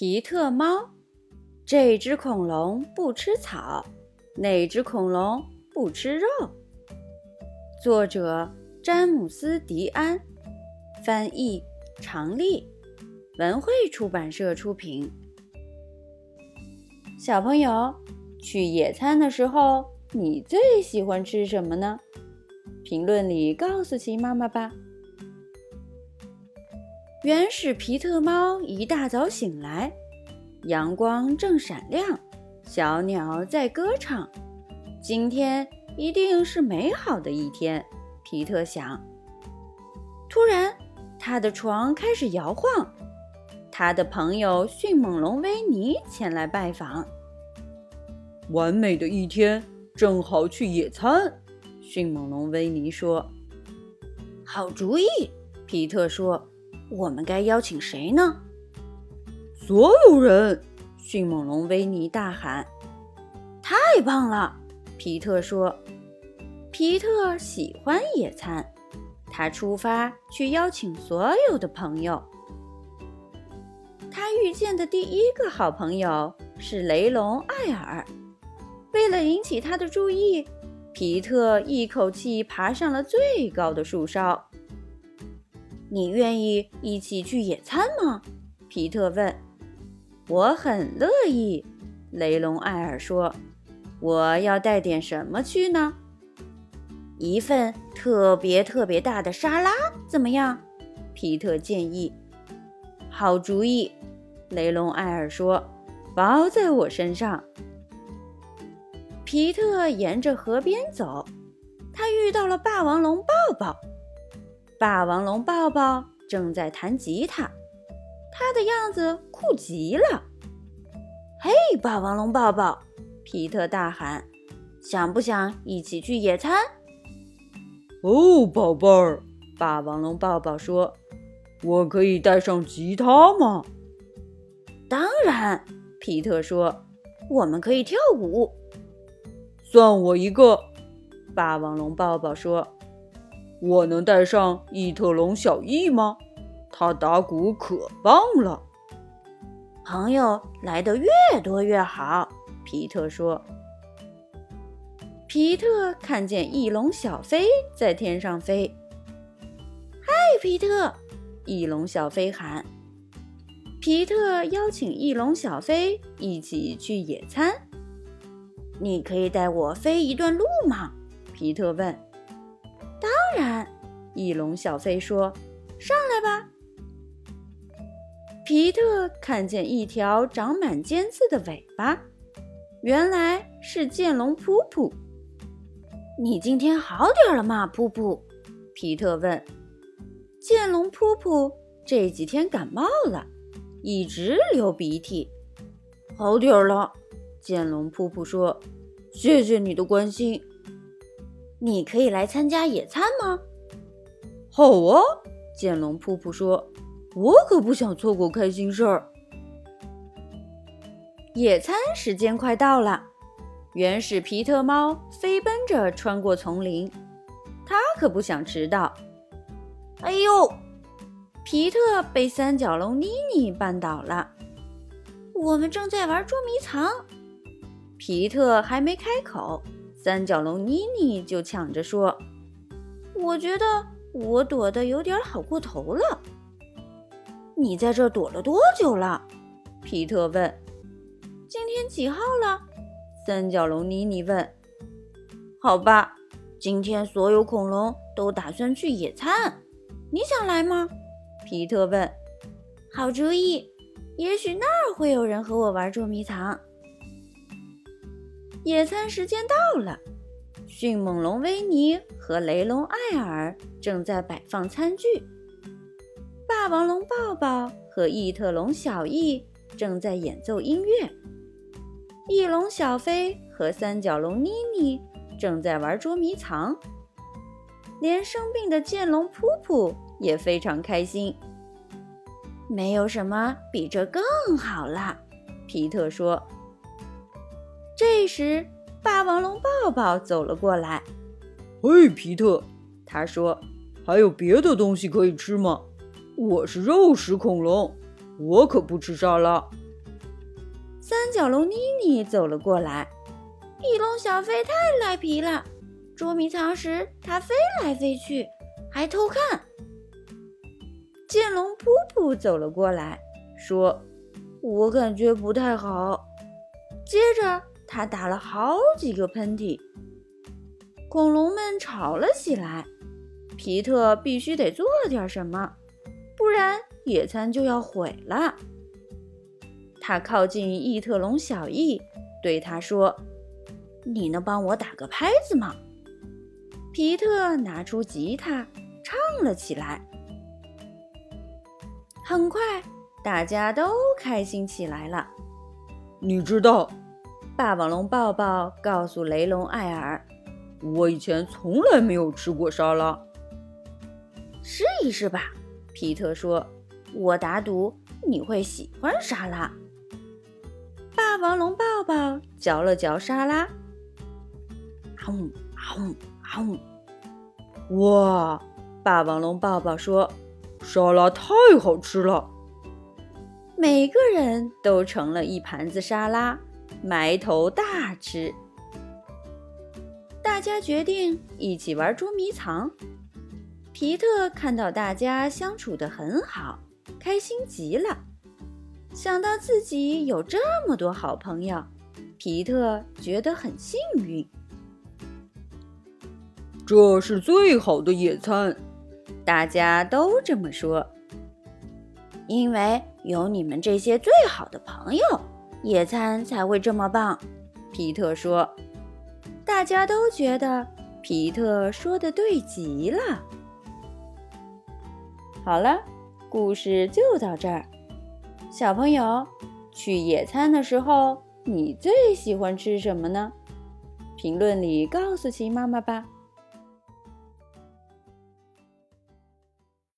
皮特猫，这只恐龙不吃草，那只恐龙不吃肉。作者：詹姆斯·迪安，翻译：常丽，文汇出版社出品。小朋友，去野餐的时候，你最喜欢吃什么呢？评论里告诉奇妈妈吧。原始皮特猫一大早醒来，阳光正闪亮，小鸟在歌唱。今天一定是美好的一天，皮特想。突然，他的床开始摇晃，他的朋友迅猛龙维尼前来拜访。完美的一天，正好去野餐。迅猛龙维尼说：“好主意。”皮特说。我们该邀请谁呢？所有人！迅猛龙维尼大喊：“太棒了！”皮特说：“皮特喜欢野餐，他出发去邀请所有的朋友。”他遇见的第一个好朋友是雷龙艾尔。为了引起他的注意，皮特一口气爬上了最高的树梢。你愿意一起去野餐吗？皮特问。我很乐意，雷龙艾尔说。我要带点什么去呢？一份特别特别大的沙拉怎么样？皮特建议。好主意，雷龙艾尔说。包在我身上。皮特沿着河边走，他遇到了霸王龙抱抱。霸王龙抱抱正在弹吉他，他的样子酷极了。嘿，霸王龙抱抱！皮特大喊：“想不想一起去野餐？”哦，宝贝儿，霸王龙抱抱说：“我可以带上吉他吗？”当然，皮特说：“我们可以跳舞。”算我一个，霸王龙抱抱说。我能带上异特龙小翼吗？他打鼓可棒了。朋友来的越多越好，皮特说。皮特看见翼龙小飞在天上飞。嗨，皮特！翼龙小飞喊。皮特邀请翼龙小飞一起去野餐。你可以带我飞一段路吗？皮特问。当然，翼龙小飞说：“上来吧。”皮特看见一条长满尖刺的尾巴，原来是剑龙噗噗。你今天好点了吗，噗噗？皮特问。剑龙噗噗这几天感冒了，一直流鼻涕。好点了，剑龙噗噗说：“谢谢你的关心。”你可以来参加野餐吗？好啊，剑龙噗噗说：“我可不想错过开心事儿。”野餐时间快到了，原始皮特猫飞奔着穿过丛林，它可不想迟到。哎呦，皮特被三角龙妮妮绊倒了。我们正在玩捉迷藏，皮特还没开口。三角龙妮妮就抢着说：“我觉得我躲得有点好过头了。”你在这躲了多久了？皮特问。“今天几号了？”三角龙妮妮问。“好吧，今天所有恐龙都打算去野餐，你想来吗？”皮特问。“好主意，也许那儿会有人和我玩捉迷藏。”野餐时间到了，迅猛龙维尼和雷龙艾尔正在摆放餐具，霸王龙抱抱和异特龙小翼正在演奏音乐，翼龙小飞和三角龙妮妮正在玩捉迷藏，连生病的剑龙噗噗也非常开心。没有什么比这更好了，皮特说。这时，霸王龙抱抱走了过来。“嘿，皮特！”他说，“还有别的东西可以吃吗？我是肉食恐龙，我可不吃沙拉。”三角龙妮妮走了过来。翼龙小飞太赖皮了，捉迷藏时它飞来飞去，还偷看。剑龙噗噗走了过来，说：“我感觉不太好。”接着他打了好几个喷嚏。恐龙们吵了起来，皮特必须得做点什么，不然野餐就要毁了。他靠近异特龙小翼，对他说：“你能帮我打个拍子吗？”皮特拿出吉他，唱了起来。很快，大家都开心起来了。你知道，霸王龙抱抱告诉雷龙艾尔。我以前从来没有吃过沙拉，试一试吧。皮特说：“我打赌你会喜欢沙拉。”霸王龙抱抱嚼了嚼沙拉，啊呜啊呜啊呜！哇！霸王龙抱抱说：“沙拉太好吃了。”每个人都盛了一盘子沙拉，埋头大吃。大家决定一起玩捉迷藏。皮特看到大家相处得很好，开心极了。想到自己有这么多好朋友，皮特觉得很幸运。这是最好的野餐，大家都这么说。因为有你们这些最好的朋友，野餐才会这么棒。皮特说。大家都觉得皮特说的对极了。好了，故事就到这儿。小朋友，去野餐的时候，你最喜欢吃什么呢？评论里告诉琪妈妈吧。